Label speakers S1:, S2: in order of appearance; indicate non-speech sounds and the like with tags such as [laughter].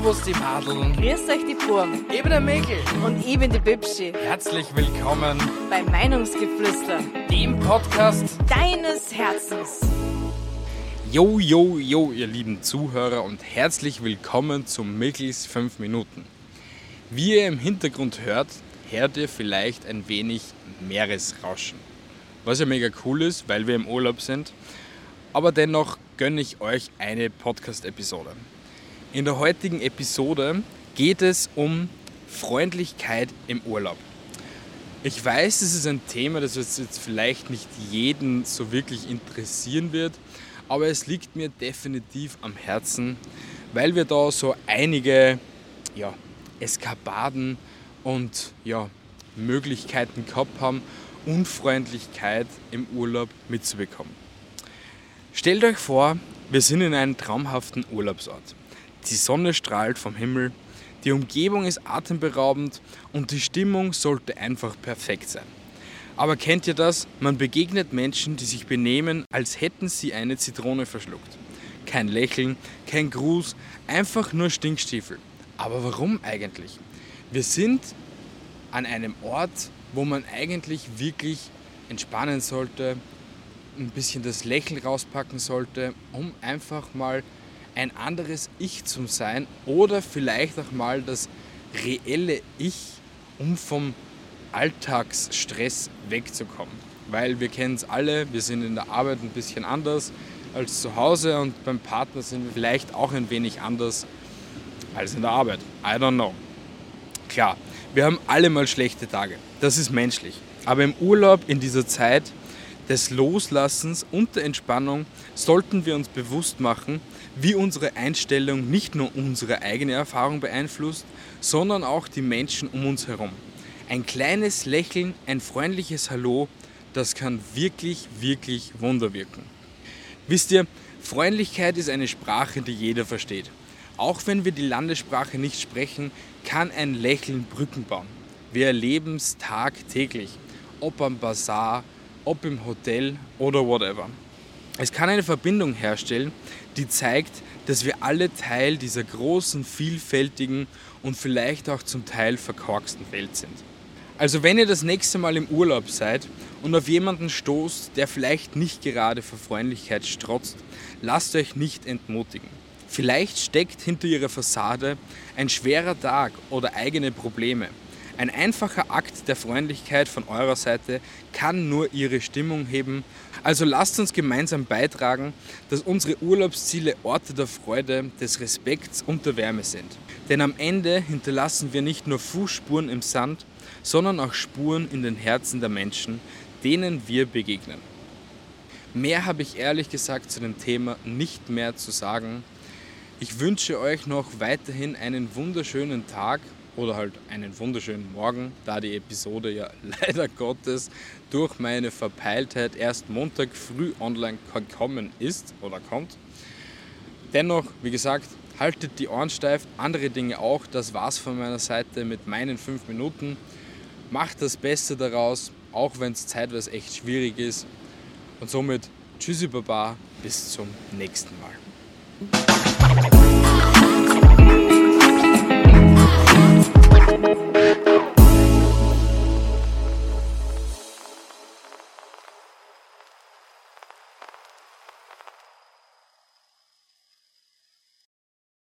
S1: Servus die Madeln.
S2: Grüß euch die Burm.
S1: Ich bin der Mäkel.
S2: Und ich bin die Bibschi.
S1: Herzlich willkommen
S2: bei Meinungsgeflüster,
S1: dem Podcast
S2: deines Herzens.
S1: Jo, jo, jo, ihr lieben Zuhörer und herzlich willkommen zu Mickels 5 Minuten. Wie ihr im Hintergrund hört, hört ihr vielleicht ein wenig Meeresrauschen. Was ja mega cool ist, weil wir im Urlaub sind. Aber dennoch gönne ich euch eine Podcast-Episode. In der heutigen Episode geht es um Freundlichkeit im Urlaub. Ich weiß, es ist ein Thema, das jetzt vielleicht nicht jeden so wirklich interessieren wird, aber es liegt mir definitiv am Herzen, weil wir da so einige ja, Eskapaden und ja, Möglichkeiten gehabt haben, Unfreundlichkeit im Urlaub mitzubekommen. Stellt euch vor, wir sind in einem traumhaften Urlaubsort. Die Sonne strahlt vom Himmel, die Umgebung ist atemberaubend und die Stimmung sollte einfach perfekt sein. Aber kennt ihr das? Man begegnet Menschen, die sich benehmen, als hätten sie eine Zitrone verschluckt. Kein Lächeln, kein Gruß, einfach nur Stinkstiefel. Aber warum eigentlich? Wir sind an einem Ort, wo man eigentlich wirklich entspannen sollte, ein bisschen das Lächeln rauspacken sollte, um einfach mal ein anderes Ich zu sein oder vielleicht auch mal das reelle Ich, um vom Alltagsstress wegzukommen. Weil wir kennen es alle, wir sind in der Arbeit ein bisschen anders als zu Hause und beim Partner sind wir vielleicht auch ein wenig anders als in der Arbeit. I don't know. Klar, wir haben alle mal schlechte Tage. Das ist menschlich. Aber im Urlaub in dieser Zeit des Loslassens und der Entspannung sollten wir uns bewusst machen, wie unsere Einstellung nicht nur unsere eigene Erfahrung beeinflusst, sondern auch die Menschen um uns herum. Ein kleines Lächeln, ein freundliches Hallo, das kann wirklich, wirklich Wunder wirken. Wisst ihr, Freundlichkeit ist eine Sprache, die jeder versteht. Auch wenn wir die Landessprache nicht sprechen, kann ein Lächeln Brücken bauen. Wir erleben es tagtäglich, ob am Bazar, ob im Hotel oder whatever. Es kann eine Verbindung herstellen, die zeigt, dass wir alle Teil dieser großen, vielfältigen und vielleicht auch zum Teil verkorksten Welt sind. Also wenn ihr das nächste Mal im Urlaub seid und auf jemanden stoßt, der vielleicht nicht gerade vor Freundlichkeit strotzt, lasst euch nicht entmutigen. Vielleicht steckt hinter ihrer Fassade ein schwerer Tag oder eigene Probleme. Ein einfacher Akt der Freundlichkeit von eurer Seite kann nur ihre Stimmung heben. Also lasst uns gemeinsam beitragen, dass unsere Urlaubsziele Orte der Freude, des Respekts und der Wärme sind. Denn am Ende hinterlassen wir nicht nur Fußspuren im Sand, sondern auch Spuren in den Herzen der Menschen, denen wir begegnen. Mehr habe ich ehrlich gesagt zu dem Thema nicht mehr zu sagen. Ich wünsche euch noch weiterhin einen wunderschönen Tag oder halt einen wunderschönen Morgen, da die Episode ja [laughs] leider Gottes durch meine Verpeiltheit erst Montag früh online gekommen ist oder kommt. Dennoch, wie gesagt, haltet die Ohren steif, andere Dinge auch. Das war's von meiner Seite mit meinen fünf Minuten. Macht das Beste daraus, auch wenn es zeitweise echt schwierig ist. Und somit Tschüssi Baba, bis zum nächsten Mal.